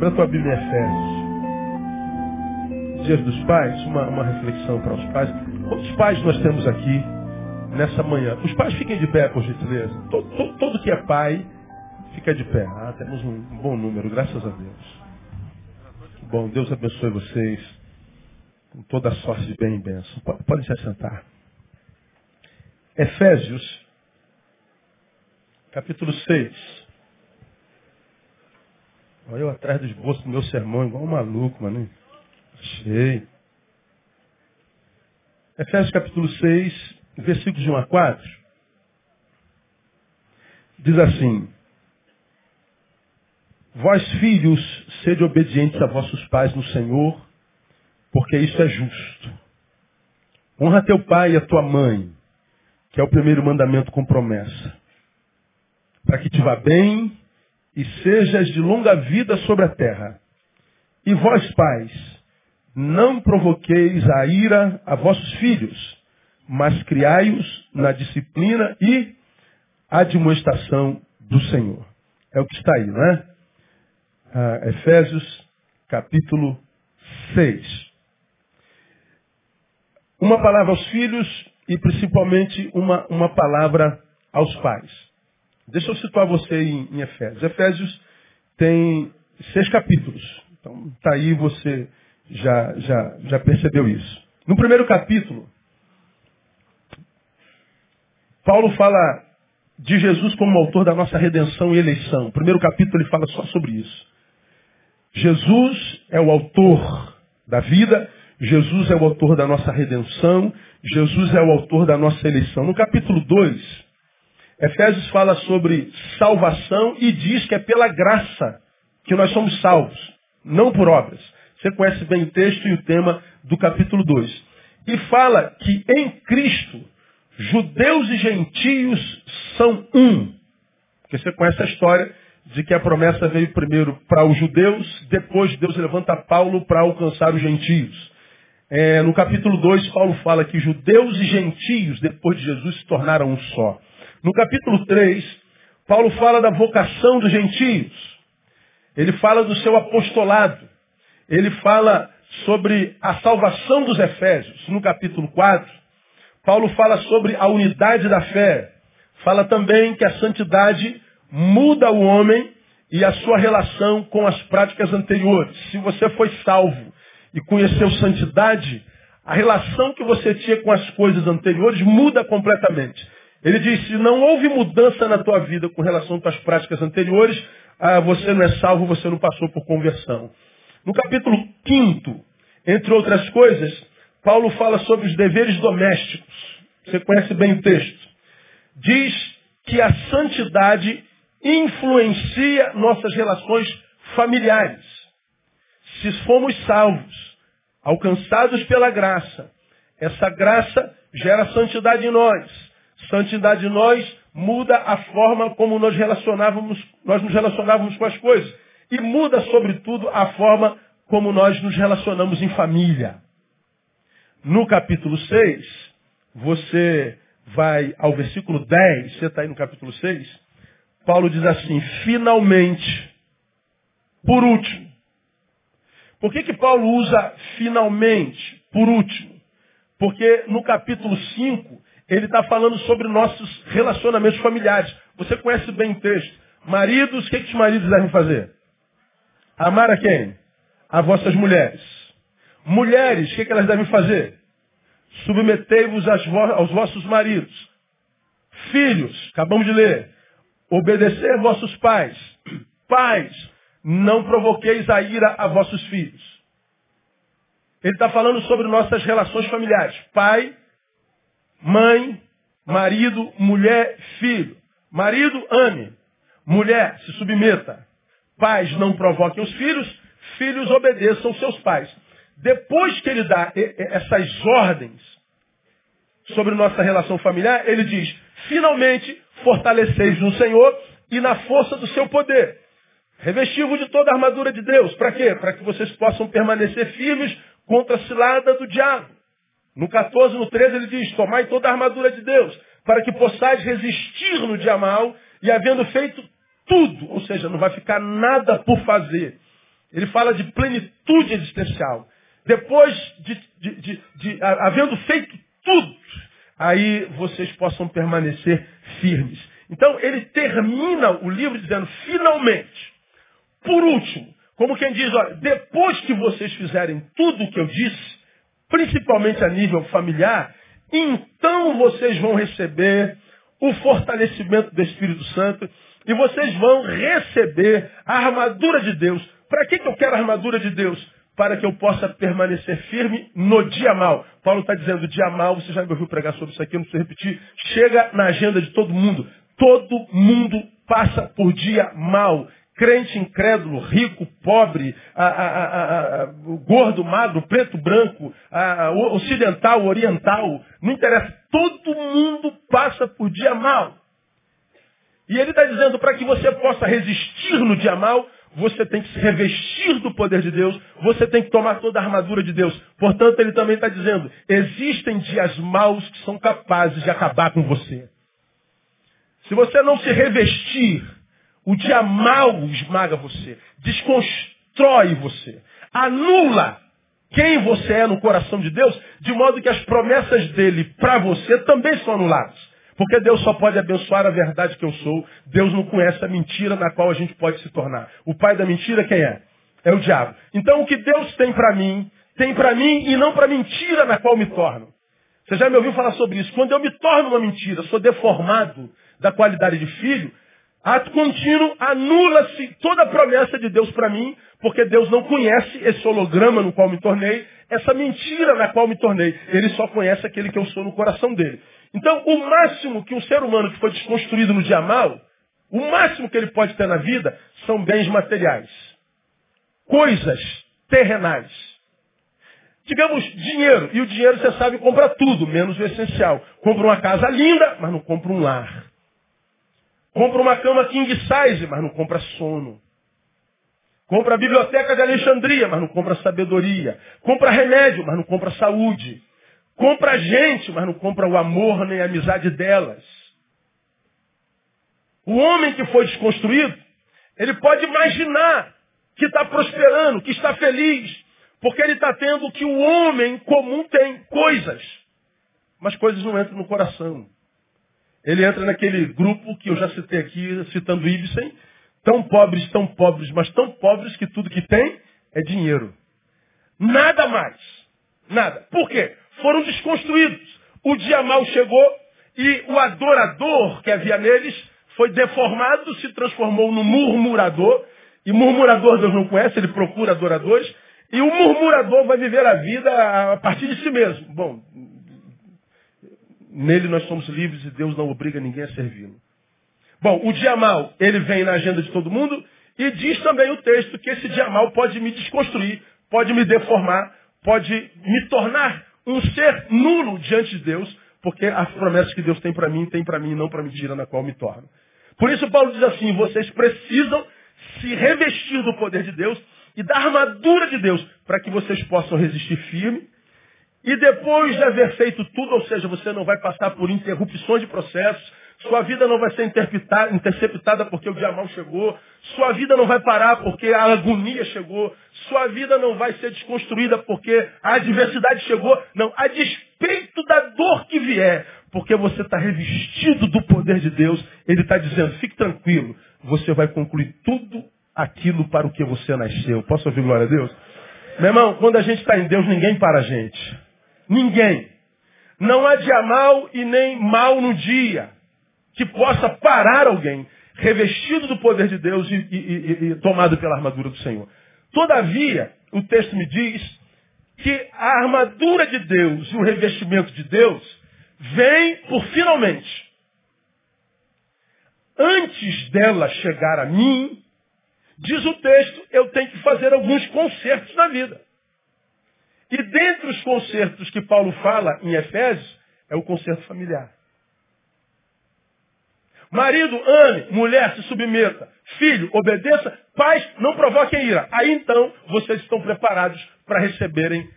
Abra a tua Bíblia em Efésios. Dias dos Pais, uma, uma reflexão para os pais. Quantos pais nós temos aqui nessa manhã? Os pais fiquem de pé, por gentileza. Todo, todo, todo que é pai, fica de pé. Ah, temos um, bom número, graças a Deus. Bom, Deus abençoe vocês com toda a sorte de bem e bênção. Podem se assentar. Efésios, capítulo 6. Eu atrás do esboço do meu sermão, igual um maluco, mano. Achei. Efésios capítulo 6, versículos de 1 a 4. Diz assim: Vós, filhos, sede obedientes a vossos pais no Senhor, porque isso é justo. Honra teu pai e a tua mãe, que é o primeiro mandamento com promessa, para que te vá bem e sejas de longa vida sobre a terra. E vós, pais, não provoqueis a ira a vossos filhos, mas criai-os na disciplina e admoestação do Senhor. É o que está aí, não é? Ah, Efésios capítulo 6. Uma palavra aos filhos e principalmente uma, uma palavra aos pais. Deixa eu situar você em, em Efésios. Efésios tem seis capítulos. Então está aí você já, já, já percebeu isso. No primeiro capítulo, Paulo fala de Jesus como autor da nossa redenção e eleição. O primeiro capítulo ele fala só sobre isso. Jesus é o autor da vida, Jesus é o autor da nossa redenção, Jesus é o autor da nossa eleição. No capítulo 2, Efésios fala sobre salvação e diz que é pela graça que nós somos salvos, não por obras. Você conhece bem o texto e o tema do capítulo 2. E fala que em Cristo, judeus e gentios são um. Porque você conhece a história de que a promessa veio primeiro para os judeus, depois Deus levanta Paulo para alcançar os gentios. É, no capítulo 2, Paulo fala que judeus e gentios, depois de Jesus, se tornaram um só. No capítulo 3, Paulo fala da vocação dos gentios. Ele fala do seu apostolado ele fala sobre a salvação dos Efésios. No capítulo 4, Paulo fala sobre a unidade da fé. Fala também que a santidade muda o homem e a sua relação com as práticas anteriores. Se você foi salvo e conheceu santidade, a relação que você tinha com as coisas anteriores muda completamente. Ele diz, se não houve mudança na tua vida com relação as práticas anteriores, ah, você não é salvo, você não passou por conversão. No capítulo 5, entre outras coisas, Paulo fala sobre os deveres domésticos. Você conhece bem o texto. Diz que a santidade influencia nossas relações familiares. Se fomos salvos, alcançados pela graça, essa graça gera santidade em nós. Santidade em nós muda a forma como nós relacionávamos, nós nos relacionávamos com as coisas e muda, sobretudo, a forma como nós nos relacionamos em família. No capítulo 6, você vai ao versículo 10, você está aí no capítulo 6, Paulo diz assim, finalmente, por último. Por que, que Paulo usa finalmente, por último? Porque no capítulo 5, ele está falando sobre nossos relacionamentos familiares. Você conhece bem o texto. Maridos, o que, que os maridos devem fazer? Amar a quem? A vossas mulheres. Mulheres, o que, que elas devem fazer? Submetei-vos aos vossos maridos. Filhos, acabamos de ler. Obedecer vossos pais. Pais, não provoqueis a ira a vossos filhos. Ele está falando sobre nossas relações familiares. Pai, mãe, marido, mulher, filho. Marido, ame. Mulher, se submeta. Pais não provoquem os filhos, filhos obedeçam seus pais. Depois que ele dá essas ordens sobre nossa relação familiar, ele diz, finalmente fortaleceis no Senhor e na força do seu poder. Revestivo de toda a armadura de Deus. Para quê? Para que vocês possam permanecer firmes contra a cilada do diabo. No 14, no 13, ele diz, tomai toda a armadura de Deus, para que possais resistir no dia mal, e havendo feito tudo, ou seja, não vai ficar nada por fazer. Ele fala de plenitude existencial. Depois de, de, de, de havendo feito tudo, aí vocês possam permanecer firmes. Então, ele termina o livro dizendo, finalmente, por último, como quem diz, olha, depois que vocês fizerem tudo o que eu disse, principalmente a nível familiar, então vocês vão receber o fortalecimento do Espírito Santo e vocês vão receber a armadura de Deus. Para que, que eu quero a armadura de Deus? Para que eu possa permanecer firme no dia mal. Paulo está dizendo, dia mal, você já me ouviu pregar sobre isso aqui, eu não preciso repetir. Chega na agenda de todo mundo. Todo mundo passa por dia mal crente, incrédulo, rico, pobre, a, a, a, gordo, magro, preto, branco, ocidental, oriental, não interessa. Todo mundo passa por dia mal. E ele está dizendo, para que você possa resistir no dia mal, você tem que se revestir do poder de Deus, você tem que tomar toda a armadura de Deus. Portanto, ele também está dizendo, existem dias maus que são capazes de acabar com você. Se você não se revestir o dia mal esmaga você, desconstrói você, anula quem você é no coração de Deus, de modo que as promessas dele para você também são anuladas. Porque Deus só pode abençoar a verdade que eu sou. Deus não conhece a mentira na qual a gente pode se tornar. O pai da mentira quem é? É o diabo. Então o que Deus tem para mim, tem para mim e não para a mentira na qual me torno. Você já me ouviu falar sobre isso? Quando eu me torno uma mentira, sou deformado da qualidade de filho, Ato contínuo, anula-se toda a promessa de Deus para mim, porque Deus não conhece esse holograma no qual me tornei, essa mentira na qual me tornei. Ele só conhece aquele que eu sou no coração dele. Então, o máximo que um ser humano que foi desconstruído no dia mal, o máximo que ele pode ter na vida são bens materiais. Coisas terrenais. Digamos, dinheiro. E o dinheiro, você sabe, compra tudo, menos o essencial. Compra uma casa linda, mas não compra um lar. Compra uma cama king size, mas não compra sono. Compra a biblioteca de Alexandria, mas não compra sabedoria. Compra remédio, mas não compra saúde. Compra gente, mas não compra o amor nem a amizade delas. O homem que foi desconstruído, ele pode imaginar que está prosperando, que está feliz, porque ele está tendo o que o homem comum tem, coisas. Mas coisas não entram no coração. Ele entra naquele grupo que eu já citei aqui, citando Ibsen, tão pobres, tão pobres, mas tão pobres que tudo que tem é dinheiro. Nada mais. Nada. Por quê? Foram desconstruídos. O dia mal chegou e o adorador que havia neles foi deformado, se transformou no murmurador. E murmurador Deus não conhece, ele procura adoradores. E o murmurador vai viver a vida a partir de si mesmo. Bom, Nele nós somos livres e Deus não obriga ninguém a servi-lo. Bom, o dia mal, ele vem na agenda de todo mundo e diz também o texto que esse dia mal pode me desconstruir, pode me deformar, pode me tornar um ser nulo diante de Deus, porque as promessas que Deus tem para mim, tem para mim e não para a mentira na qual me torno. Por isso Paulo diz assim, vocês precisam se revestir do poder de Deus e da armadura de Deus, para que vocês possam resistir firme e depois de haver feito tudo, ou seja, você não vai passar por interrupções de processos, sua vida não vai ser interceptada porque o dia mal chegou, sua vida não vai parar porque a agonia chegou, sua vida não vai ser desconstruída porque a adversidade chegou, não, a despeito da dor que vier, porque você está revestido do poder de Deus, Ele está dizendo, fique tranquilo, você vai concluir tudo aquilo para o que você nasceu. Posso ouvir glória a Deus? Meu irmão, quando a gente está em Deus, ninguém para a gente. Ninguém. Não há dia mal e nem mal no dia que possa parar alguém revestido do poder de Deus e, e, e, e tomado pela armadura do Senhor. Todavia, o texto me diz que a armadura de Deus e o revestimento de Deus vem por finalmente. Antes dela chegar a mim, diz o texto, eu tenho que fazer alguns consertos na vida. E dentre os concertos que Paulo fala em Efésios, é o concerto familiar. Marido, ame. Mulher, se submeta. Filho, obedeça. Pais, não provoquem ira. Aí então, vocês estão preparados para receberem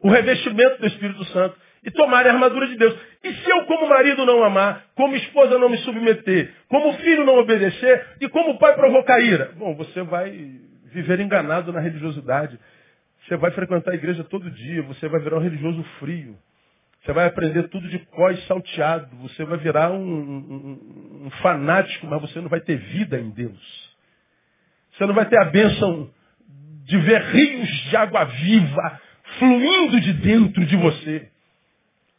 o revestimento do Espírito Santo e tomarem a armadura de Deus. E se eu, como marido, não amar, como esposa não me submeter, como filho não obedecer e como pai provocar ira? Bom, você vai viver enganado na religiosidade. Você vai frequentar a igreja todo dia, você vai virar um religioso frio. Você vai aprender tudo de cós salteado. Você vai virar um, um, um, fanático, mas você não vai ter vida em Deus. Você não vai ter a bênção de ver rios de água viva fluindo de dentro de você.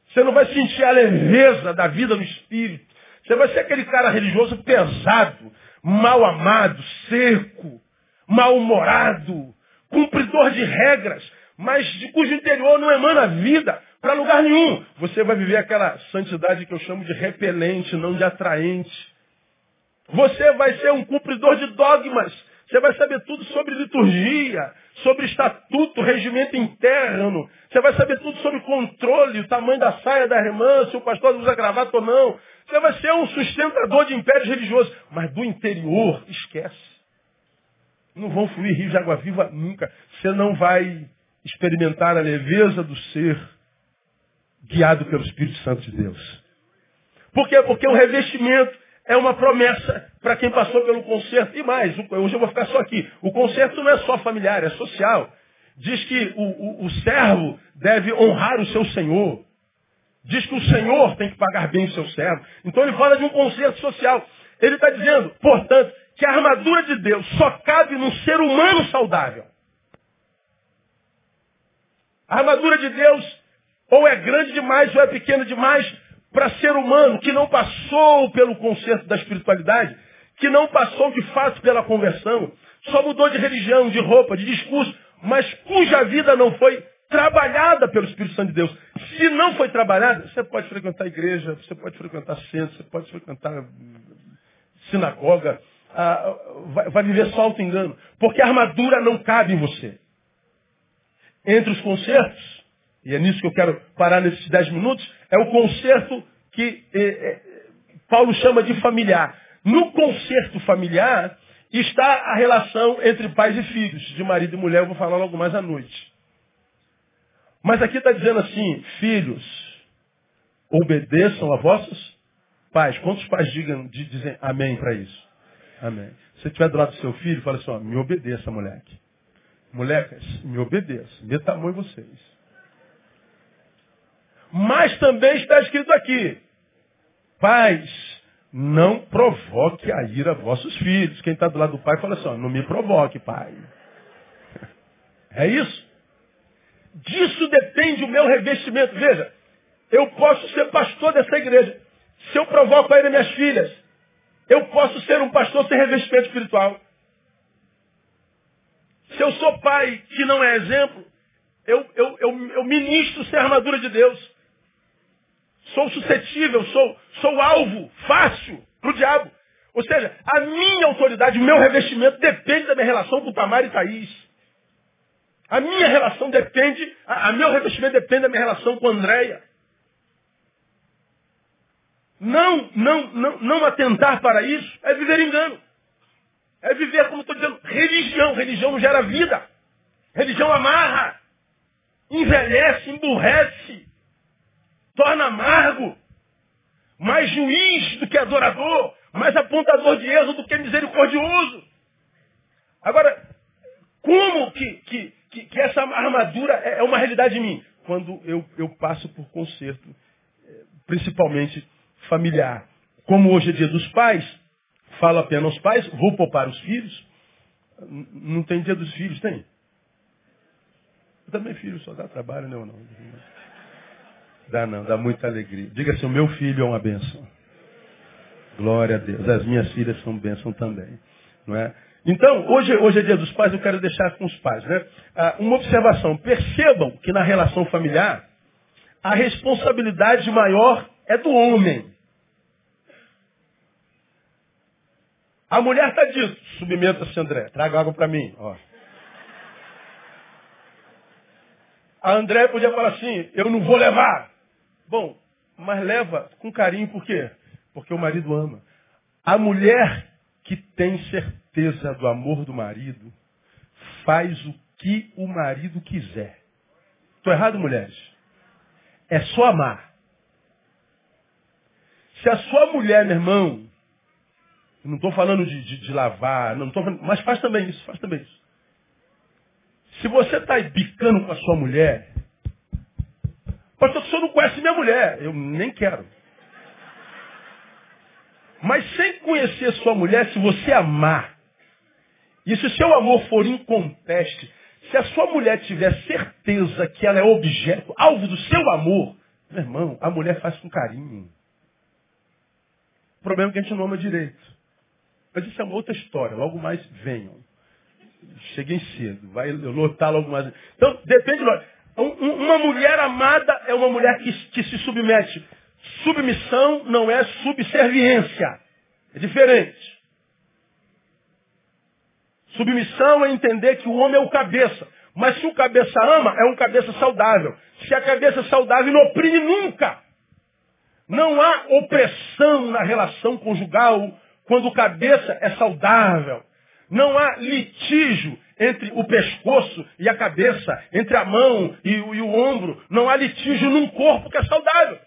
Você não vai sentir a leveza da vida no espírito. Você vai ser aquele cara religioso pesado, mal amado, seco, mal-humorado, cumpridor de regras, mas de cujo interior não emana vida para lugar nenhum. Você vai viver aquela santidade que eu chamo de repelente, não de atraente. Você vai ser um cumpridor de dogmas. Você vai saber tudo sobre liturgia, sobre estatuto, regimento interno. Você vai saber tudo sobre controle, o tamanho da saia da irmã, se o pastor usa gravata ou não. Você vai ser um sustentador de impérios religiosos. Mas do interior, esquece. Não vão fluir rios de água viva nunca. Você não vai experimentar a leveza do ser guiado pelo Espírito Santo de Deus. Por quê? Porque o revestimento é uma promessa para quem passou pelo conserto. E mais, hoje eu vou ficar só aqui. O conserto não é só familiar, é social. Diz que o, o, o servo deve honrar o seu senhor. Diz que o senhor tem que pagar bem o seu servo. Então ele fala de um conserto social. Ele está dizendo, portanto, armadura de Deus só cabe num ser humano saudável. A armadura de Deus ou é grande demais ou é pequena demais para ser humano que não passou pelo conceito da espiritualidade, que não passou de fato pela conversão, só mudou de religião, de roupa, de discurso, mas cuja vida não foi trabalhada pelo Espírito Santo de Deus. Se não foi trabalhada, você pode frequentar igreja, você pode frequentar centro, você pode frequentar sinagoga, ah, vai, viver só auto-engano. Porque a armadura não cabe em você. Entre os concertos, e é nisso que eu quero parar nesses dez minutos, é o concerto que eh, eh, Paulo chama de familiar. No concerto familiar está a relação entre pais e filhos, de marido e mulher, eu vou falar logo mais à noite. Mas aqui está dizendo assim, filhos, obedeçam a vossos pais. Quantos pais digam, dizem amém para isso? Amém. Se você estiver do lado do seu filho, fala assim, ó, me obedeça, moleque. Molecas, me obedeça. Mão em vocês. Mas também está escrito aqui, pais, não provoque a ira vossos filhos. Quem está do lado do pai fala assim, ó, não me provoque, pai. É isso? Disso depende o meu revestimento. Veja, eu posso ser pastor dessa igreja. Se eu provoco a ira minhas filhas, eu posso ser um pastor sem revestimento espiritual. Se eu sou pai que não é exemplo, eu, eu, eu, eu ministro sem a armadura de Deus. Sou suscetível, sou, sou alvo fácil para o diabo. Ou seja, a minha autoridade, o meu revestimento depende da minha relação com Tamar e Thaís. A minha relação depende, a, a meu revestimento depende da minha relação com Andréia. Não, não, não, não atentar para isso é viver engano. É viver, como estou dizendo, religião. Religião não gera vida. Religião amarra, envelhece, emburrece, torna amargo. Mais juiz do que adorador, mais apontador de erro do que misericordioso. Agora, como que, que, que, que essa armadura é, é uma realidade em mim? Quando eu, eu passo por conserto, eh, principalmente familiar. Como hoje é dia dos pais, falo apenas aos pais, vou poupar os filhos. Não tem dia dos filhos, tem? Eu também filho só dá trabalho, não, não. Dá não, dá muita alegria. Diga assim, o meu filho é uma bênção. Glória a Deus. As minhas filhas são bênção também. Não é? Então, hoje, hoje é dia dos pais, eu quero deixar com os pais. Né? Ah, uma observação. Percebam que na relação familiar, a responsabilidade maior é do homem. A mulher está dito, submeta-se, André, traga água para mim. Ó. A André podia falar assim, eu não vou levar. Bom, mas leva com carinho, por quê? Porque o marido ama. A mulher que tem certeza do amor do marido faz o que o marido quiser. Estou errado, mulheres? É só amar. Se a sua mulher, meu irmão, não estou falando de, de, de, lavar, não estou mas faz também isso, faz também isso. Se você está bicando com a sua mulher, pastor, o senhor não conhece minha mulher, eu nem quero. Mas sem conhecer sua mulher, se você amar, e se o seu amor for inconteste, se a sua mulher tiver certeza que ela é objeto, alvo do seu amor, meu irmão, a mulher faz com carinho. O problema é que a gente não ama direito. Mas isso é uma outra história. Logo mais venham. Cheguei cedo. Vai lotar logo mais. Então, depende. Uma mulher amada é uma mulher que, se submete. Submissão não é subserviência. É diferente. Submissão é entender que o homem é o cabeça. Mas se o cabeça ama, é um cabeça saudável. Se a cabeça saudável não oprime nunca. Não há opressão na relação conjugal quando o cabeça é saudável. Não há litígio entre o pescoço e a cabeça, entre a mão e o, e o ombro. Não há litígio num corpo que é saudável.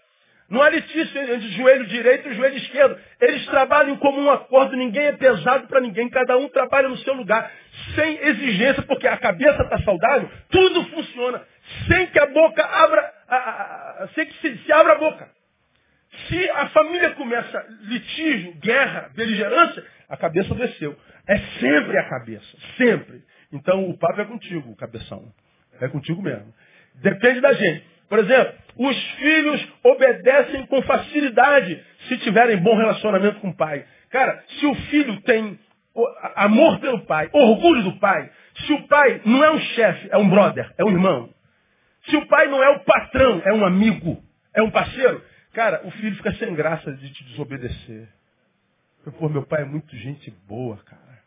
Não há litígio entre o joelho direito e o joelho esquerdo. Eles trabalham em comum acordo, ninguém é pesado para ninguém, cada um trabalha no seu lugar, sem exigência, porque a cabeça está saudável, tudo funciona, sem que a boca abra, a, a, a, sem que se, se abra a boca. Se a família começa litígio, guerra, beligerância, a cabeça desceu. É sempre a cabeça, sempre. Então o papo é contigo, cabeção. É contigo mesmo. Depende da gente. Por exemplo, os filhos obedecem com facilidade se tiverem bom relacionamento com o pai. Cara, se o filho tem amor pelo pai, orgulho do pai, se o pai não é um chefe, é um brother, é um irmão. Se o pai não é o patrão, é um amigo, é um parceiro, Cara, o filho fica sem graça de te desobedecer. Pô, meu pai é muito gente boa, cara.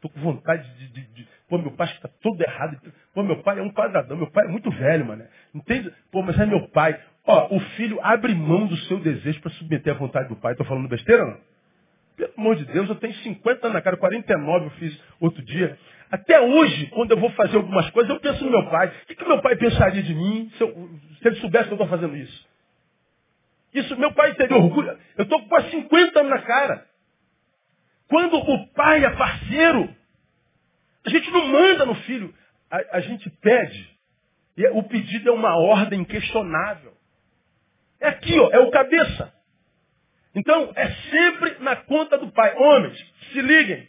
Tô com vontade de. de, de... Pô, meu pai está todo errado. Pô, meu pai é um quadradão. Meu pai é muito velho, mano. Entende? Pô, mas é meu pai. Ó, o filho abre mão do seu desejo para submeter à vontade do pai. Tô falando besteira, não? Pelo amor de Deus, eu tenho 50 anos na cara, 49 eu fiz outro dia. Até hoje, quando eu vou fazer algumas coisas, eu penso no meu pai. O que, que meu pai pensaria de mim se, eu, se ele soubesse que eu estou fazendo isso? Isso, meu pai teria orgulho. Eu estou com quase 50 anos na cara. Quando o pai é parceiro, a gente não manda no filho, a, a gente pede. E o pedido é uma ordem questionável. É aqui, ó, é o cabeça. Então, é sempre na conta do pai. Homens, se liguem.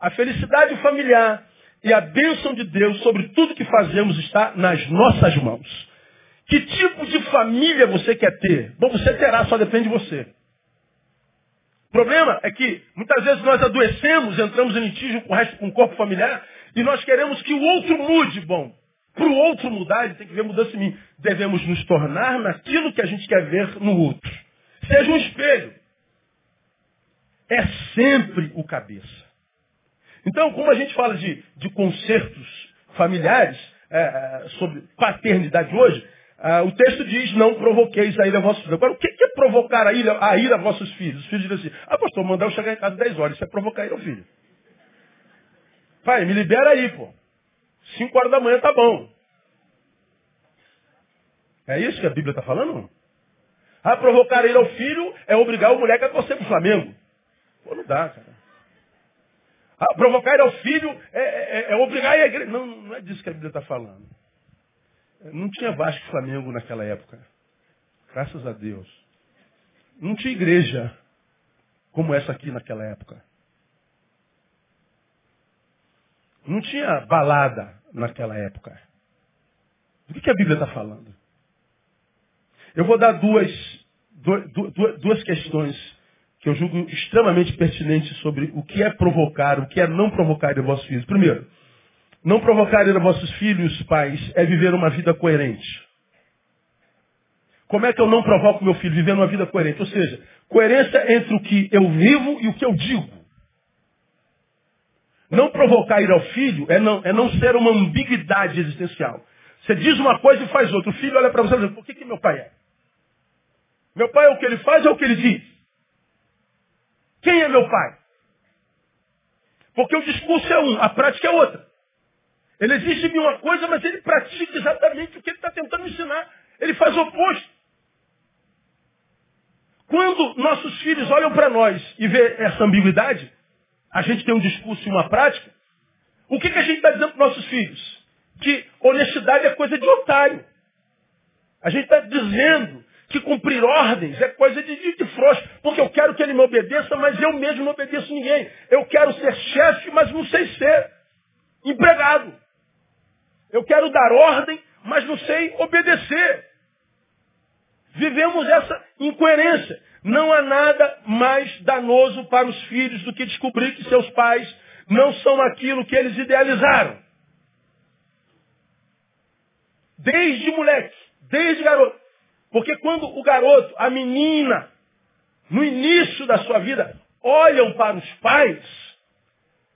A felicidade familiar e a bênção de Deus sobre tudo que fazemos está nas nossas mãos. Que tipo de família você quer ter? Bom, você terá, só depende de você. O problema é que muitas vezes nós adoecemos, entramos em litígio com o resto com o corpo familiar e nós queremos que o outro mude. Bom, para o outro mudar, ele tem que ver mudança em mim. Devemos nos tornar naquilo que a gente quer ver no outro. Seja um espelho. É sempre o cabeça. Então, como a gente fala de, de concertos familiares, é, é sobre paternidade hoje, ah, o texto diz, não provoqueis a ira a vossos filhos. Agora, o que é provocar a ira, a ira a vossos filhos? Os filhos dizem assim, ah, pastor, mandar eu chegar em casa 10 horas. Isso é provocar a ira ao filho. Pai, me libera aí, pô. 5 horas da manhã tá bom. É isso que a Bíblia está falando? Ah, provocar a ira ao filho é obrigar o moleque a torcer pro Flamengo. Pô, não dá, cara. Ah, provocar a ao filho é, é, é obrigar a igreja. Não, não é disso que a Bíblia está falando. Não tinha Vasco e Flamengo naquela época. Graças a Deus. Não tinha igreja como essa aqui naquela época. Não tinha balada naquela época. Do que a Bíblia está falando? Eu vou dar duas, duas, duas questões que eu julgo extremamente pertinentes sobre o que é provocar, o que é não provocar vossos filhos. Primeiro, não provocar a vossos filhos, pais, é viver uma vida coerente. Como é que eu não provoco meu filho? Viver uma vida coerente. Ou seja, coerência entre o que eu vivo e o que eu digo. Não provocar ir ao filho é não, é não ser uma ambiguidade existencial. Você diz uma coisa e faz outra. O filho olha para você e diz, por que, que meu pai é? Meu pai é o que ele faz ou é o que ele diz? Quem é meu pai? Porque o discurso é um, a prática é outra. Ele existe em uma coisa, mas ele pratica exatamente o que ele está tentando ensinar. Ele faz o oposto. Quando nossos filhos olham para nós e vê essa ambiguidade, a gente tem um discurso e uma prática, o que, que a gente está dizendo para nossos filhos? Que honestidade é coisa de otário. A gente está dizendo que cumprir ordens é coisa de, de, de frouxo, porque eu quero que ele me obedeça, mas eu mesmo não obedeço ninguém. Eu quero ser chefe, mas não sei ser empregado. Eu quero dar ordem, mas não sei obedecer. Vivemos essa incoerência. Não há nada mais danoso para os filhos do que descobrir que seus pais não são aquilo que eles idealizaram. Desde moleque, desde garoto. Porque quando o garoto, a menina, no início da sua vida, olham para os pais,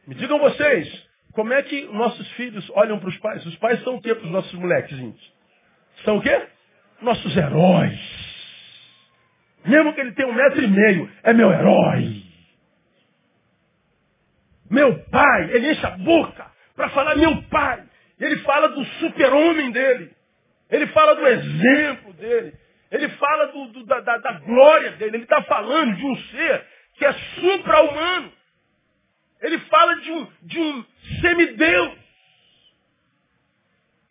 me digam vocês, como é que nossos filhos olham para os pais? Os pais são o quê para os nossos molequezinhos? São o quê? Nossos heróis. Mesmo que ele tenha um metro e meio, é meu herói. Meu pai, ele enche a boca para falar meu pai. Ele fala do super-homem dele. Ele fala do exemplo dele. Ele fala do, do, da, da, da glória dele. Ele está falando de um ser que é supra-humano. Ele fala de um, de um semideus.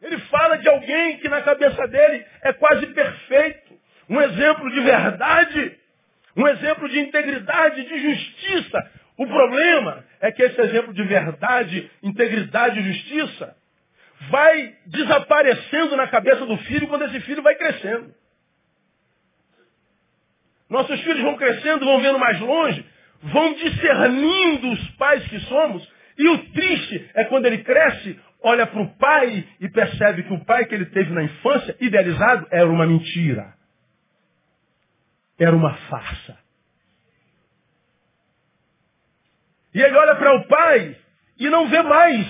Ele fala de alguém que na cabeça dele é quase perfeito. Um exemplo de verdade. Um exemplo de integridade, de justiça. O problema é que esse exemplo de verdade, integridade e justiça vai desaparecendo na cabeça do filho quando esse filho vai crescendo. Nossos filhos vão crescendo, vão vendo mais longe, vão discernindo os pais que somos, e o triste é quando ele cresce, olha para o pai e percebe que o pai que ele teve na infância, idealizado, era uma mentira. Era uma farsa. E ele olha para o pai e não vê mais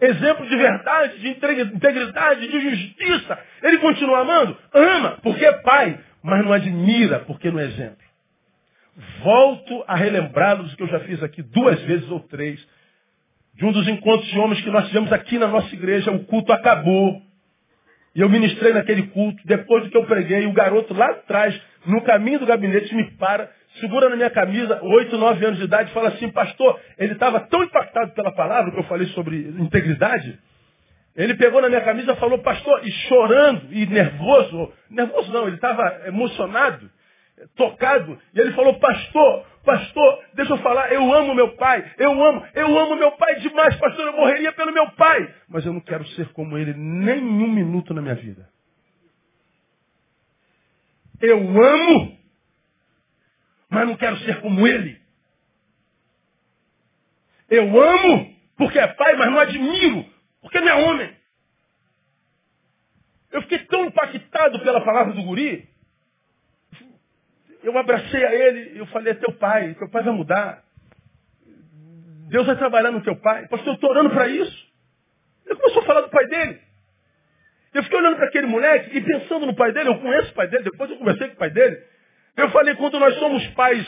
exemplo de verdade, de integridade, de justiça. Ele continua amando? Ama, porque é pai, mas não admira, porque não é exemplo. Volto a relembrá-los que eu já fiz aqui duas vezes ou três. De um dos encontros de homens que nós tivemos aqui na nossa igreja, o culto acabou. E eu ministrei naquele culto. Depois do que eu preguei, o garoto lá atrás, no caminho do gabinete, me para, segura na minha camisa, oito, nove anos de idade, e fala assim, pastor, ele estava tão impactado pela palavra que eu falei sobre integridade. Ele pegou na minha camisa falou, pastor, e chorando, e nervoso, nervoso não, ele estava emocionado tocado. E ele falou, pastor, pastor, deixa eu falar, eu amo meu pai, eu amo, eu amo meu pai demais, pastor, eu morreria pelo meu pai. Mas eu não quero ser como ele nem um minuto na minha vida. Eu amo, mas não quero ser como ele. Eu amo porque é pai, mas não admiro, porque não é homem. Eu fiquei tão impactado pela palavra do guri, eu abracei a ele e eu falei, é teu pai, teu pai vai mudar. Deus vai trabalhar no teu pai. Pastor, eu estou orando para isso. Ele começou a falar do pai dele. Eu fiquei olhando para aquele moleque e pensando no pai dele, eu conheço o pai dele, depois eu conversei com o pai dele. Eu falei, quando nós somos pais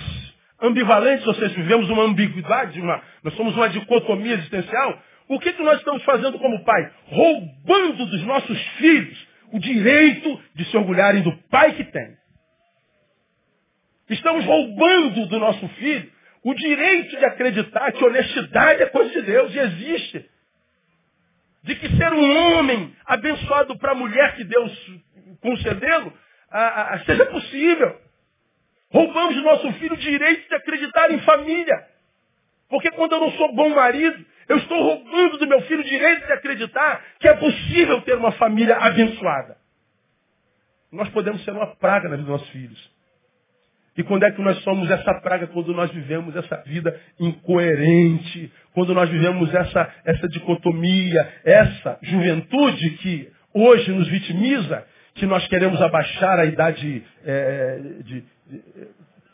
ambivalentes, ou seja, vivemos uma ambiguidade, uma, nós somos uma dicotomia existencial, o que, que nós estamos fazendo como pai? Roubando dos nossos filhos o direito de se orgulharem do pai que tem. Estamos roubando do nosso filho o direito de acreditar que honestidade é coisa de Deus e existe. De que ser um homem abençoado para a mulher que Deus concedeu seja possível. Roubamos do nosso filho o direito de acreditar em família. Porque quando eu não sou bom marido, eu estou roubando do meu filho o direito de acreditar que é possível ter uma família abençoada. Nós podemos ser uma praga na vida dos nossos filhos. E quando é que nós somos essa praga? Quando nós vivemos essa vida incoerente, quando nós vivemos essa, essa dicotomia, essa juventude que hoje nos vitimiza, que nós queremos abaixar a idade é, de, de,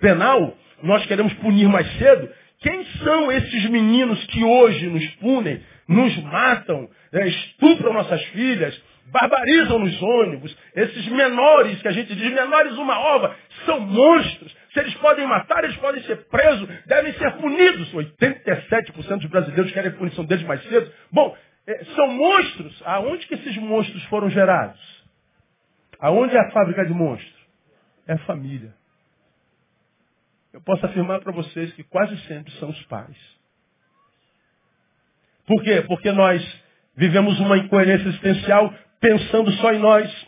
penal, nós queremos punir mais cedo. Quem são esses meninos que hoje nos punem, nos matam, é, estupram nossas filhas, barbarizam nos ônibus, esses menores que a gente diz, menores uma ova, são monstros. Se eles podem matar, eles podem ser presos, devem ser punidos. 87% dos brasileiros querem punição deles mais cedo. Bom, é, são monstros. Aonde que esses monstros foram gerados? Aonde é a fábrica de monstros? É a família. Eu posso afirmar para vocês que quase sempre são os pais. Por quê? Porque nós vivemos uma incoerência existencial pensando só em nós.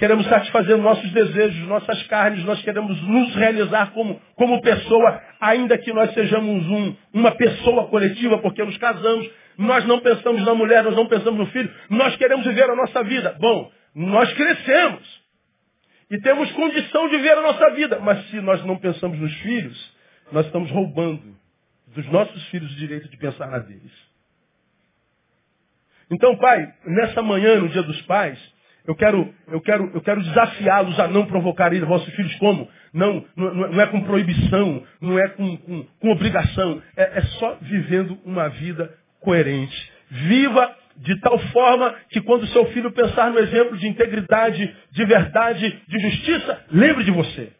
Queremos satisfazer nossos desejos, nossas carnes, nós queremos nos realizar como, como pessoa, ainda que nós sejamos um, uma pessoa coletiva, porque nos casamos. Nós não pensamos na mulher, nós não pensamos no filho, nós queremos viver a nossa vida. Bom, nós crescemos e temos condição de ver a nossa vida, mas se nós não pensamos nos filhos, nós estamos roubando dos nossos filhos o direito de pensar na deles. Então, pai, nessa manhã, no dia dos pais, eu quero, eu quero, eu quero desafiá-los a não provocarem vossos filhos como? Não, não, não é com proibição, não é com, com, com obrigação. É, é só vivendo uma vida coerente. Viva de tal forma que quando seu filho pensar no exemplo de integridade, de verdade, de justiça, lembre de você.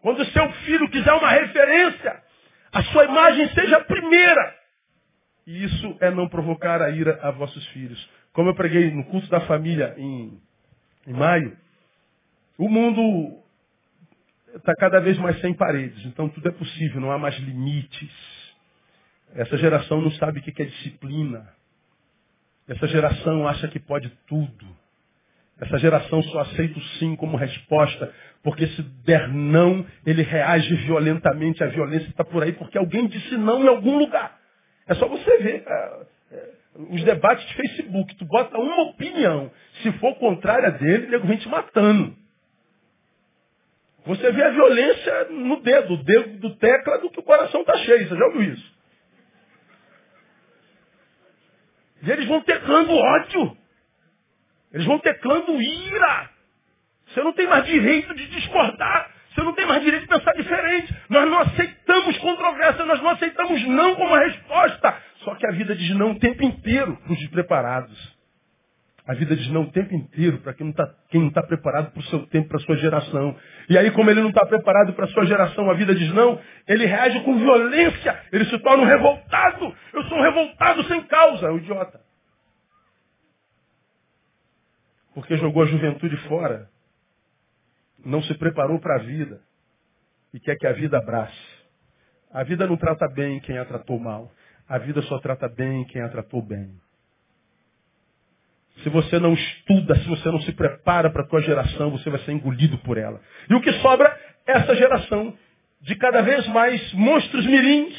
Quando seu filho quiser uma referência, a sua imagem seja a primeira. E isso é não provocar a ira a vossos filhos. Como eu preguei no culto da família em, em maio, o mundo está cada vez mais sem paredes. Então tudo é possível, não há mais limites. Essa geração não sabe o que é disciplina. Essa geração acha que pode tudo. Essa geração só aceita o sim como resposta, porque se der não, ele reage violentamente. A violência está por aí porque alguém disse não em algum lugar. É só você ver os debates de Facebook. Tu bota uma opinião. Se for contrária dele, nego vem te matando. Você vê a violência no dedo, o dedo do tecla do que o coração está cheio. Você já ouviu isso? E eles vão teclando ódio. Eles vão teclando ira. Você não tem mais direito de discordar. Você não tem mais direito de pensar diferente. Nós não aceitamos controvérsia, nós não aceitamos não como resposta. Só que a vida diz não o tempo inteiro para os despreparados. A vida diz não o tempo inteiro para quem não está tá preparado para o seu tempo, para a sua geração. E aí, como ele não está preparado para a sua geração, a vida diz não, ele reage com violência, ele se torna um revoltado. Eu sou um revoltado sem causa, um idiota. Porque jogou a juventude fora não se preparou para a vida e quer que a vida abrace. A vida não trata bem quem a tratou mal. A vida só trata bem quem a tratou bem. Se você não estuda, se você não se prepara para a tua geração, você vai ser engolido por ela. E o que sobra é essa geração de cada vez mais monstros mirins.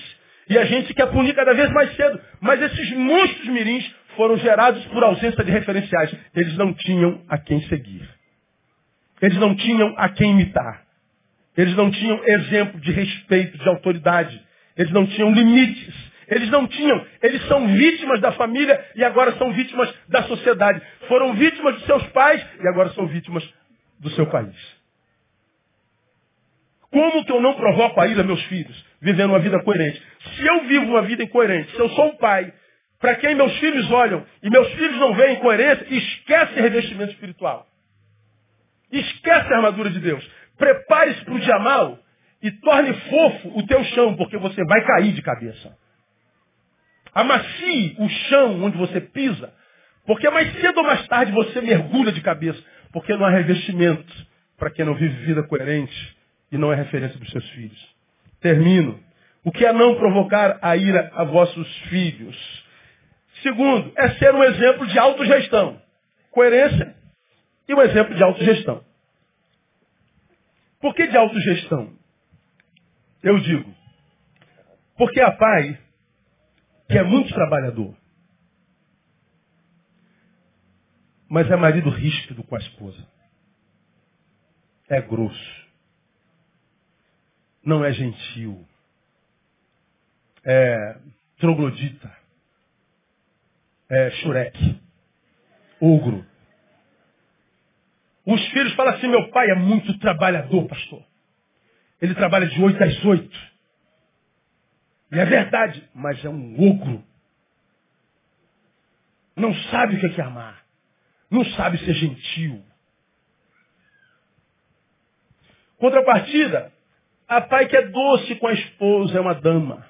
E a gente quer punir cada vez mais cedo. Mas esses monstros mirins foram gerados por ausência de referenciais. Eles não tinham a quem seguir. Eles não tinham a quem imitar. Eles não tinham exemplo de respeito, de autoridade. Eles não tinham limites. Eles não tinham. Eles são vítimas da família e agora são vítimas da sociedade. Foram vítimas de seus pais e agora são vítimas do seu país. Como que eu não provoco a ira meus filhos? Vivendo uma vida coerente. Se eu vivo uma vida incoerente, se eu sou um pai para quem meus filhos olham e meus filhos não veem coerência, esquece revestimento espiritual. Esquece a armadura de Deus. Prepare-se para o dia mal e torne fofo o teu chão, porque você vai cair de cabeça. Amacie o chão onde você pisa, porque mais cedo ou mais tarde você mergulha de cabeça, porque não há revestimento para quem não vive vida coerente e não é referência dos seus filhos. Termino. O que é não provocar a ira a vossos filhos? Segundo, é ser um exemplo de autogestão. Coerência e um exemplo de autogestão. Por que de autogestão? Eu digo, porque a pai, que é muito trabalhador, mas é marido ríspido com a esposa. É grosso. Não é gentil. É troglodita. É xureque. Ogro. Os filhos falam assim, meu pai é muito trabalhador, pastor. Ele trabalha de oito às oito. E é verdade, mas é um ogro. Não sabe o que é, que é amar. Não sabe ser gentil. Contrapartida, a pai que é doce com a esposa é uma dama.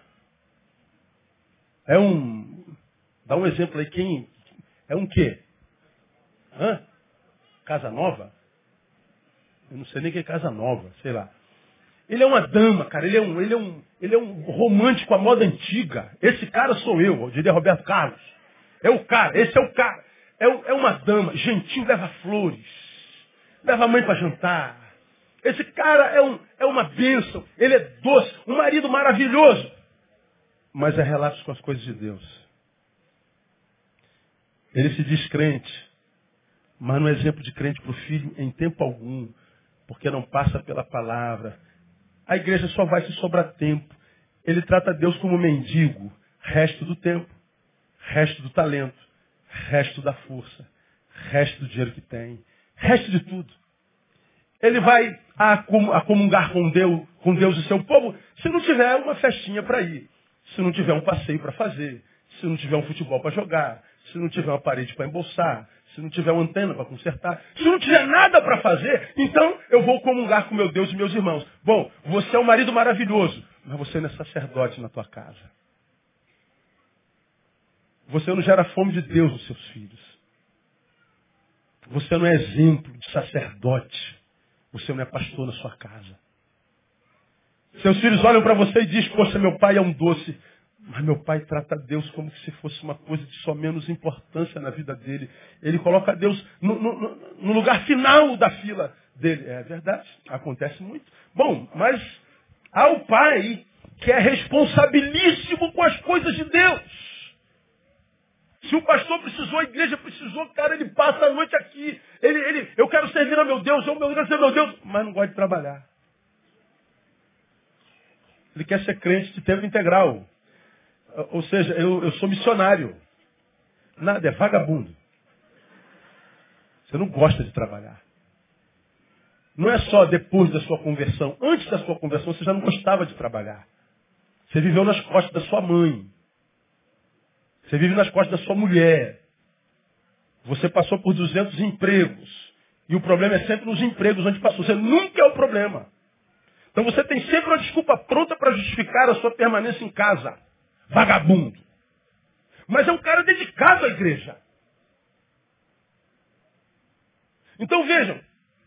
É um. Dá um exemplo aí, quem. É um quê? Hã? Casa nova? Eu não sei nem que é casa nova, sei lá. Ele é uma dama, cara. Ele é um, ele é um, ele é um romântico à moda antiga. Esse cara sou eu, eu diria Roberto Carlos. É o cara, esse é o cara. É, é uma dama, gentil, leva flores. Leva a mãe para jantar. Esse cara é, um, é uma bênção. Ele é doce, um marido maravilhoso. Mas é relatos com as coisas de Deus. Ele se diz crente, mas não é exemplo de crente para o filho em tempo algum, porque não passa pela palavra, a igreja só vai se sobrar tempo. Ele trata Deus como mendigo, resto do tempo, resto do talento, resto da força, resto do dinheiro que tem, resto de tudo. Ele vai a comungar com Deus, com Deus e seu povo se não tiver uma festinha para ir, se não tiver um passeio para fazer, se não tiver um futebol para jogar, se não tiver uma parede para embolsar, se não tiver uma antena para consertar, se não tiver nada para fazer, então eu vou comungar com meu Deus e meus irmãos. Bom, você é um marido maravilhoso, mas você não é sacerdote na tua casa. Você não gera fome de Deus nos seus filhos. Você não é exemplo de sacerdote. Você não é pastor na sua casa. Seus filhos olham para você e dizem, poxa, meu pai é um doce. Mas meu pai trata Deus como se fosse uma coisa de só menos importância na vida dele. Ele coloca Deus no, no, no, lugar final da fila dele. É verdade, acontece muito. Bom, mas há o pai que é responsabilíssimo com as coisas de Deus. Se o pastor precisou, a igreja precisou, cara, ele passa a noite aqui. Ele, ele, eu quero servir a meu Deus, eu quero servir a meu Deus, mas não gosta de trabalhar. Ele quer ser crente de tempo integral. Ou seja, eu, eu sou missionário. Nada, é vagabundo. Você não gosta de trabalhar. Não é só depois da sua conversão. Antes da sua conversão, você já não gostava de trabalhar. Você viveu nas costas da sua mãe. Você vive nas costas da sua mulher. Você passou por 200 empregos. E o problema é sempre nos empregos onde passou. Você nunca é o problema. Então você tem sempre uma desculpa pronta para justificar a sua permanência em casa vagabundo. Mas é um cara dedicado à igreja. Então vejam,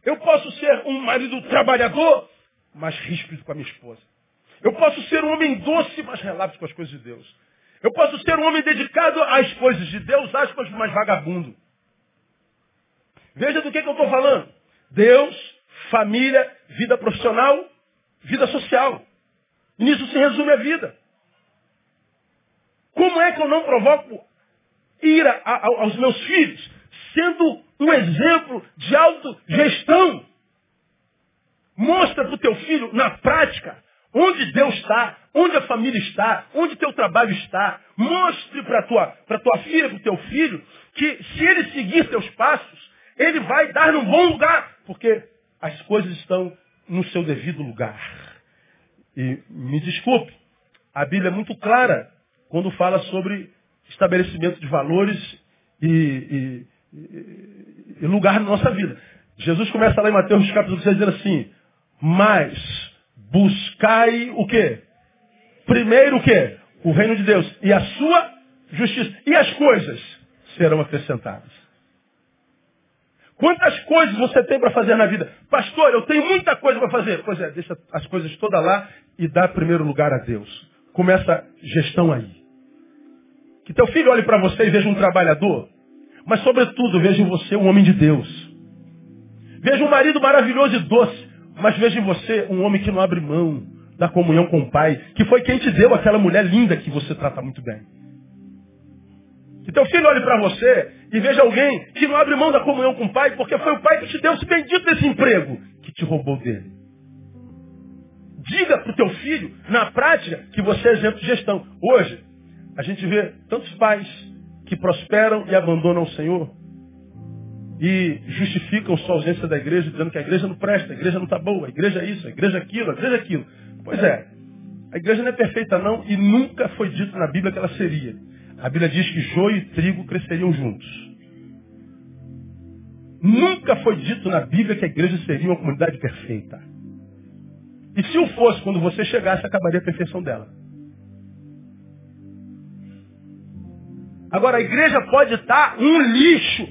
eu posso ser um marido trabalhador, mas ríspido com a minha esposa. Eu posso ser um homem doce, mas relapso com as coisas de Deus. Eu posso ser um homem dedicado às coisas de Deus, aspas, mas vagabundo. Veja do que, que eu estou falando. Deus, família, vida profissional, vida social. Nisso se resume a vida. Como é que eu não provoco ira aos meus filhos? Sendo um exemplo de autogestão. Mostra para o teu filho, na prática, onde Deus está, onde a família está, onde teu trabalho está. Mostre para tua, tua filha, para o teu filho, que se ele seguir teus passos, ele vai dar num bom lugar, porque as coisas estão no seu devido lugar. E me desculpe, a Bíblia é muito clara quando fala sobre estabelecimento de valores e, e, e, lugar na nossa vida. Jesus começa lá em Mateus capítulo 6 dizendo assim, mas buscai o quê? Primeiro o quê? O reino de Deus e a sua justiça. E as coisas serão acrescentadas. Quantas coisas você tem para fazer na vida? Pastor, eu tenho muita coisa para fazer. Pois é, deixa as coisas todas lá e dá primeiro lugar a Deus. Começa a gestão aí. Que teu filho olhe para você e veja um trabalhador, mas sobretudo veja em você um homem de Deus. Veja um marido maravilhoso e doce, mas veja em você um homem que não abre mão da comunhão com o Pai, que foi quem te deu aquela mulher linda que você trata muito bem. Que teu filho olhe para você e veja alguém que não abre mão da comunhão com o Pai, porque foi o Pai que te deu esse bendito desse emprego, que te roubou dele. Diga para o teu filho, na prática, que você é exemplo de gestão. Hoje, a gente vê tantos pais que prosperam e abandonam o Senhor e justificam sua ausência da igreja dizendo que a igreja não presta, a igreja não está boa, a igreja é isso, a igreja é aquilo, a igreja é aquilo. Pois é, a igreja não é perfeita não e nunca foi dito na Bíblia que ela seria. A Bíblia diz que joio e trigo cresceriam juntos. Nunca foi dito na Bíblia que a igreja seria uma comunidade perfeita. E se o fosse, quando você chegasse, acabaria a perfeição dela. Agora, a igreja pode estar um lixo.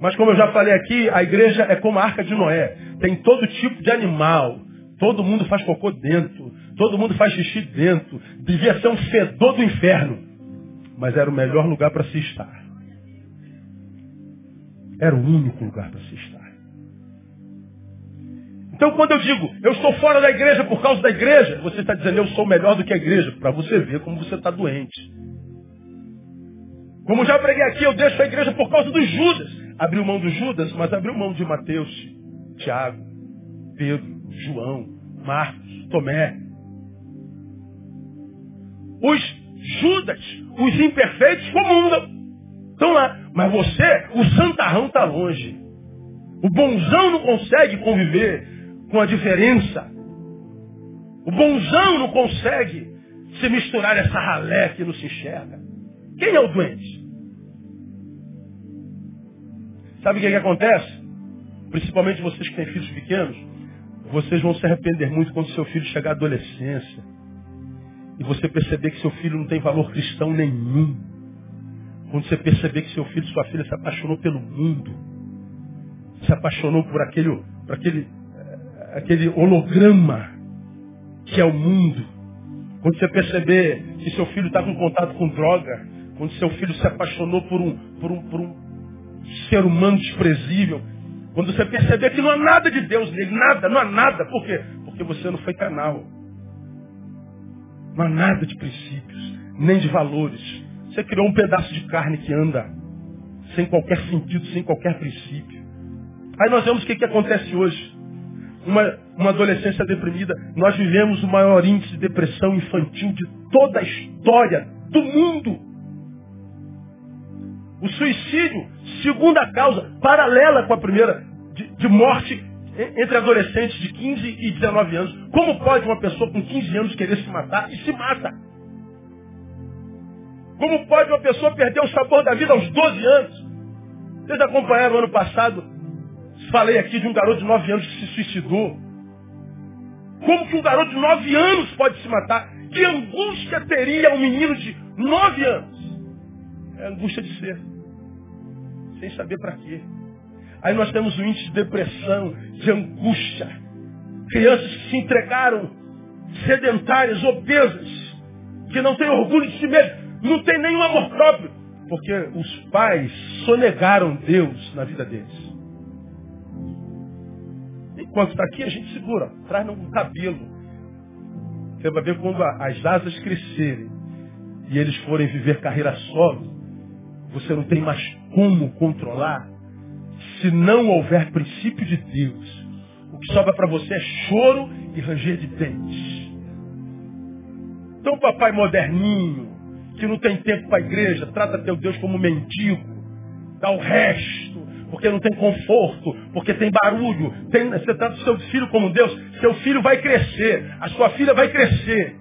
Mas como eu já falei aqui, a igreja é como a arca de Noé. Tem todo tipo de animal. Todo mundo faz cocô dentro. Todo mundo faz xixi dentro. Devia ser um fedor do inferno. Mas era o melhor lugar para se estar. Era o único lugar para se estar. Então quando eu digo, eu estou fora da igreja por causa da igreja, você está dizendo, eu sou melhor do que a igreja, para você ver como você está doente. Como já preguei aqui, eu deixo a igreja por causa dos Judas. Abriu mão dos Judas, mas abriu mão de Mateus, Tiago, Pedro, João, Marcos, Tomé. Os Judas, os imperfeitos, comungam. Estão lá. Mas você, o santarrão está longe. O bonzão não consegue conviver com a diferença. O bonzão não consegue se misturar essa ralé que não se enxerga. Quem é o doente? Sabe o que, é que acontece? Principalmente vocês que têm filhos pequenos, vocês vão se arrepender muito quando seu filho chegar à adolescência. E você perceber que seu filho não tem valor cristão nenhum. Quando você perceber que seu filho, sua filha se apaixonou pelo mundo. Se apaixonou por aquele, por aquele, eh, aquele holograma que é o mundo. Quando você perceber que seu filho está com contato com droga. Quando seu filho se apaixonou por um, por um, por um ser humano desprezível. Quando você perceber que não há nada de Deus nele, nada, não há nada. Por quê? Porque você não foi canal. Não há nada de princípios, nem de valores. Você criou um pedaço de carne que anda sem qualquer sentido, sem qualquer princípio. Aí nós vemos o que, que acontece hoje. Uma, uma adolescência deprimida. Nós vivemos o maior índice de depressão infantil de toda a história do mundo. O suicídio, segunda causa, paralela com a primeira, de, de morte entre adolescentes de 15 e 19 anos. Como pode uma pessoa com 15 anos querer se matar e se mata? Como pode uma pessoa perder o sabor da vida aos 12 anos? Vocês acompanharam ano passado? Falei aqui de um garoto de 9 anos que se suicidou. Como que um garoto de 9 anos pode se matar? Que angústia teria um menino de 9 anos? É angústia de ser. Sem saber para quê. Aí nós temos um índice de depressão, de angústia. Crianças que se entregaram sedentárias, obesas, que não têm orgulho de si mesmo, não têm nenhum amor próprio, porque os pais sonegaram Deus na vida deles. Enquanto está aqui, a gente segura, traz um cabelo. Você vai ver quando as asas crescerem e eles forem viver carreira solo, você não tem mais como controlar se não houver princípio de Deus, o que sobra para você é choro e ranger de dentes. Então, papai moderninho, que não tem tempo para a igreja, trata teu Deus como mendigo, dá o resto, porque não tem conforto, porque tem barulho. Tem, você trata seu filho como Deus, seu filho vai crescer, a sua filha vai crescer.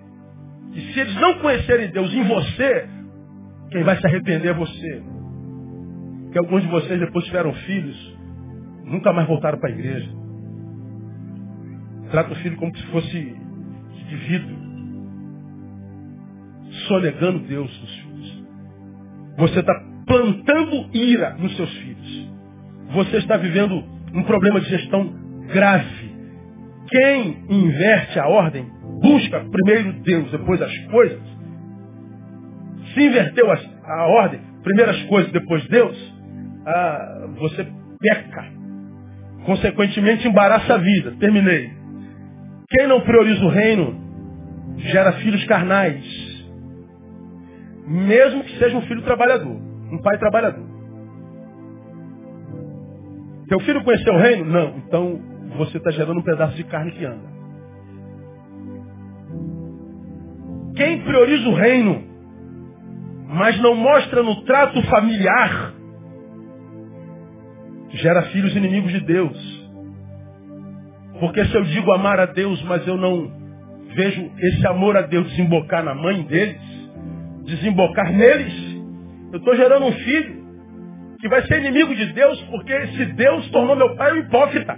E se eles não conhecerem Deus em você, quem vai se arrepender é você que alguns de vocês depois tiveram filhos, nunca mais voltaram para a igreja. Trata o filho como se fosse de vidro. Sonegando Deus nos filhos. Você está plantando ira nos seus filhos. Você está vivendo um problema de gestão grave. Quem inverte a ordem, busca primeiro Deus, depois as coisas. Se inverteu a, a ordem, primeiras coisas, depois Deus, ah, você peca. Consequentemente, embaraça a vida. Terminei. Quem não prioriza o reino gera filhos carnais. Mesmo que seja um filho trabalhador. Um pai trabalhador. Teu filho conheceu o reino? Não. Então você está gerando um pedaço de carne que anda. Quem prioriza o reino, mas não mostra no trato familiar gera filhos inimigos de Deus. Porque se eu digo amar a Deus, mas eu não vejo esse amor a Deus desembocar na mãe deles, desembocar neles, eu estou gerando um filho que vai ser inimigo de Deus, porque esse Deus tornou meu pai um hipócrita.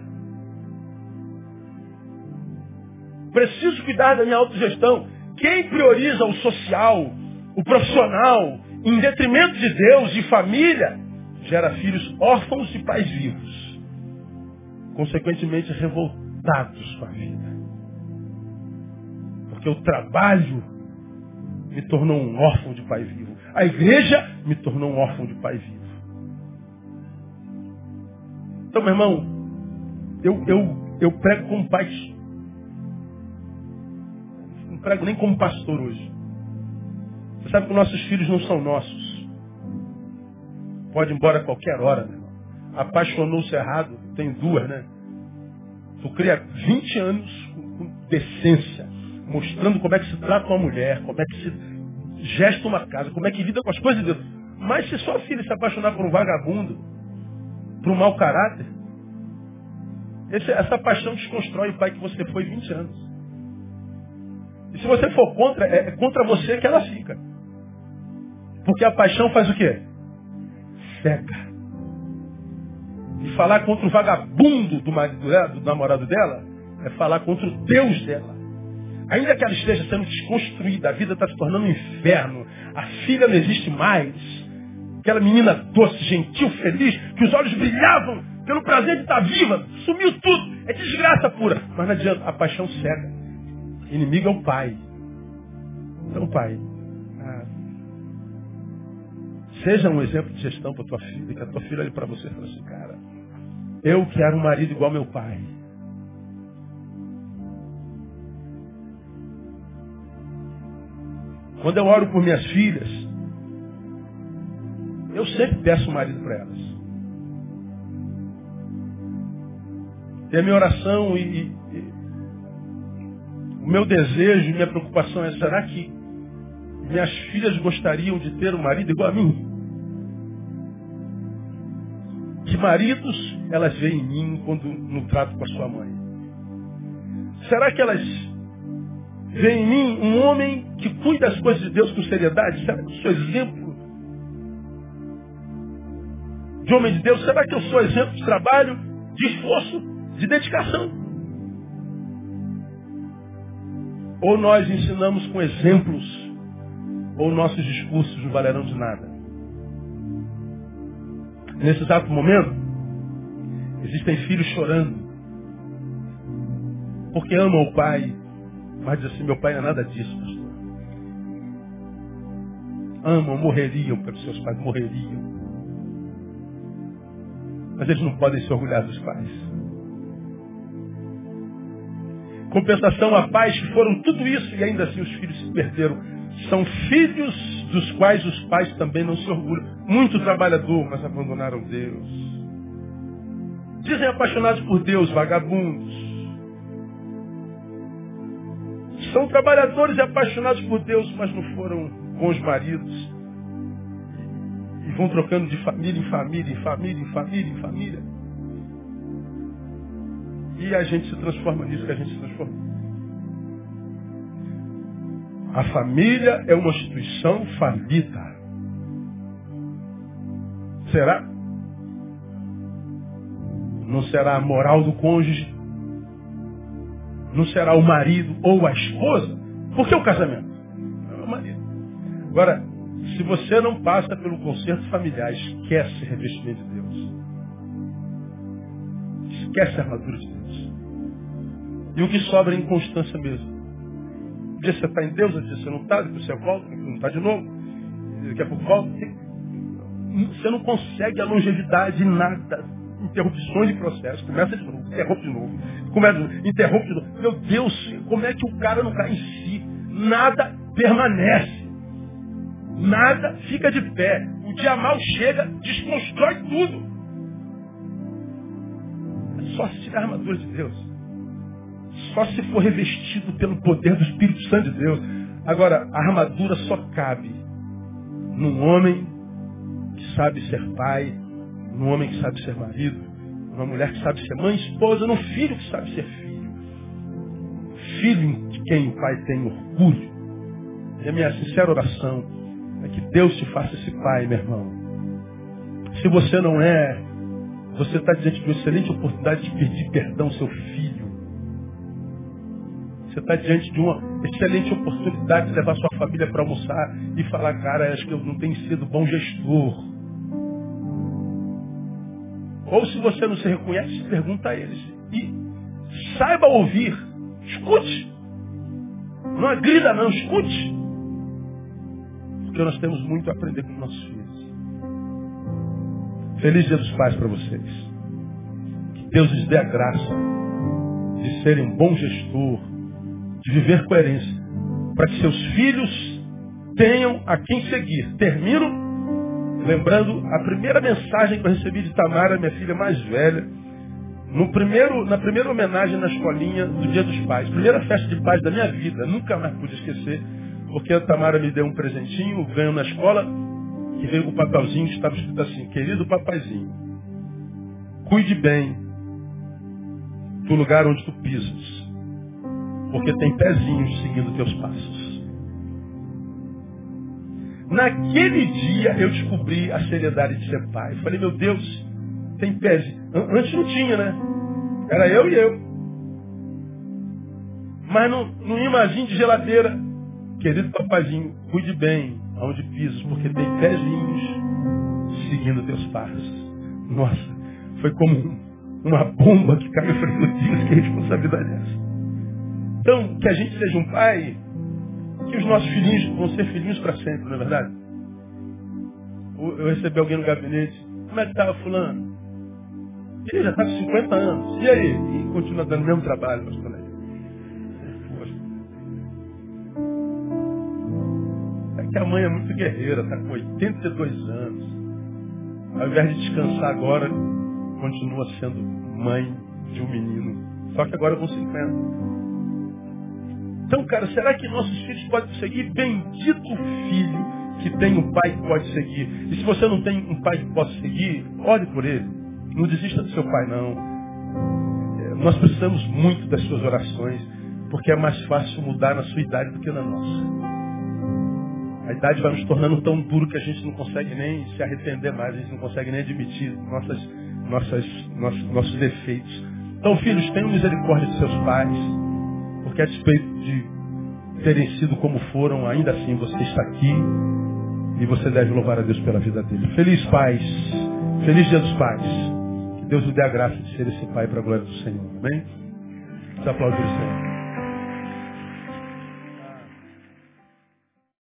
Preciso cuidar da minha autogestão. Quem prioriza o social, o profissional, em detrimento de Deus e família, gera filhos órfãos e pais vivos. Consequentemente revoltados com a vida. Porque o trabalho me tornou um órfão de pai vivo. A igreja me tornou um órfão de pai vivo. Então, meu irmão, eu, eu, eu prego como pai. Não prego nem como pastor hoje. Você sabe que nossos filhos não são nossos. Pode ir embora a qualquer hora, né? Apaixonou-se errado, tem duas, né? Tu cria 20 anos com decência, mostrando como é que se trata uma mulher, como é que se gesta uma casa, como é que lida com as coisas de Deus. Mas se sua filha se apaixonar por um vagabundo, por um mau caráter, essa paixão desconstrói o pai que você foi 20 anos. E se você for contra, é, é contra você que ela fica. Porque a paixão faz o quê? Cega. E falar contra o vagabundo do marido dela, do namorado dela, é falar contra o Deus dela. Ainda que ela esteja sendo desconstruída, a vida está se tornando um inferno, a filha não existe mais. Aquela menina doce, gentil, feliz, que os olhos brilhavam pelo prazer de estar viva, sumiu tudo. É desgraça pura. Mas não adianta, a paixão cega. Inimigo é o pai. Então, pai, Seja um exemplo de gestão para tua filha, que a tua filha olhe para você e fale assim, cara, eu quero um marido igual meu pai. Quando eu oro por minhas filhas, eu sempre peço um marido para elas. E a minha oração e, e, e o meu desejo minha preocupação é, será que minhas filhas gostariam de ter um marido igual a mim? Que maridos elas veem em mim quando no trato com a sua mãe? Será que elas veem em mim um homem que cuida das coisas de Deus com seriedade? Será que eu sou exemplo de homem de Deus? Será que eu sou exemplo de trabalho, de esforço, de dedicação? Ou nós ensinamos com exemplos, ou nossos discursos não valerão de nada? Nesse exato momento, existem filhos chorando. Porque amam o pai, mas dizem assim, meu pai não é nada disso, pastor. Amam, morreriam pelos seus pais, morreriam. Mas eles não podem se orgulhar dos pais. Compensação a pais que foram tudo isso e ainda assim os filhos se perderam. São filhos dos quais os pais também não se orgulham. Muito trabalhador, mas abandonaram Deus. Dizem apaixonados por Deus, vagabundos. São trabalhadores e apaixonados por Deus, mas não foram bons maridos. E vão trocando de família em família, em família, em família, em família. E a gente se transforma nisso que a gente se transforma. A família é uma instituição falida. Será? Não será a moral do cônjuge? Não será o marido ou a esposa? Por que o casamento? É o marido. Agora, se você não passa pelo conserto familiar, esquece o revestimento de Deus. Esquece a armadura de Deus. E o que sobra é inconstância mesmo dia você está em Deus, outro dia você não está, depois você volta, não está de novo, daqui a pouco volta. Você não consegue a longevidade em nada. Interrupções de processo, começa de novo, interrompe de novo, começa, interrompe de novo. Meu Deus, como é que o cara não cai em si? Nada permanece. Nada fica de pé. O dia mal chega, desconstrói tudo. É só se tirar a armadura de Deus. Só se for revestido pelo poder do Espírito Santo de Deus. Agora, a armadura só cabe num homem que sabe ser pai, num homem que sabe ser marido, numa mulher que sabe ser mãe, esposa, num filho que sabe ser filho. Filho de quem o pai tem orgulho. E a minha sincera oração É que Deus te faça esse pai, meu irmão. Se você não é, você está diante de uma excelente oportunidade de pedir perdão ao seu filho. Você está diante de uma excelente oportunidade de levar sua família para almoçar e falar, cara, acho que eu não tenho sido bom gestor. Ou se você não se reconhece, pergunta a eles. E saiba ouvir. Escute. Não agrida não, escute. Porque nós temos muito a aprender com nossos filhos. Feliz dia dos pais para vocês. Que Deus lhes dê a graça de serem um bom gestor, de viver coerência, para que seus filhos tenham a quem seguir. Termino Lembrando a primeira mensagem que eu recebi de Tamara, minha filha mais velha, no primeiro, na primeira homenagem na escolinha do Dia dos Pais. Primeira festa de paz da minha vida, nunca mais pude esquecer, porque a Tamara me deu um presentinho, ganho na escola, que veio com um papelzinho estava escrito assim, querido papaizinho, cuide bem do lugar onde tu pisas, porque tem pezinhos seguindo teus passos. Naquele dia eu descobri a seriedade de ser pai. Falei, meu Deus, tem pés. Antes não tinha, né? Era eu e eu. Mas não, não imagine de geladeira. Querido papazinho, cuide bem aonde pisas, porque tem pezinhos seguindo teus passos. Nossa, foi como uma bomba que caiu. Eu falei, meu Deus, que responsabilidade é essa? Então, que a gente seja um pai que os nossos filhinhos vão ser filhinhos para sempre, não é verdade? Eu recebi alguém no gabinete, como é que estava fulano? Ele já está com 50 anos. E aí? E continua dando o mesmo trabalho, pastor Lélio. É que a mãe é muito guerreira, está com 82 anos. Ao invés de descansar agora, continua sendo mãe de um menino. Só que agora com 50. Então, cara, será que nossos filhos podem seguir? Bendito filho que tem um pai que pode seguir. E se você não tem um pai que possa seguir, ore por ele. Não desista do seu pai, não. É, nós precisamos muito das suas orações, porque é mais fácil mudar na sua idade do que na nossa. A idade vai nos tornando tão duro que a gente não consegue nem se arrepender mais, a gente não consegue nem admitir nossas, nossas, nossos, nossos defeitos. Então, filhos, tenham misericórdia de seus pais porque a despeito de terem sido como foram, ainda assim você está aqui e você deve louvar a Deus pela vida dele. Feliz pais, feliz dia dos pais. Que Deus lhe dê a graça de ser esse pai para a glória do Senhor. Amém? Vamos aplaudir o Senhor.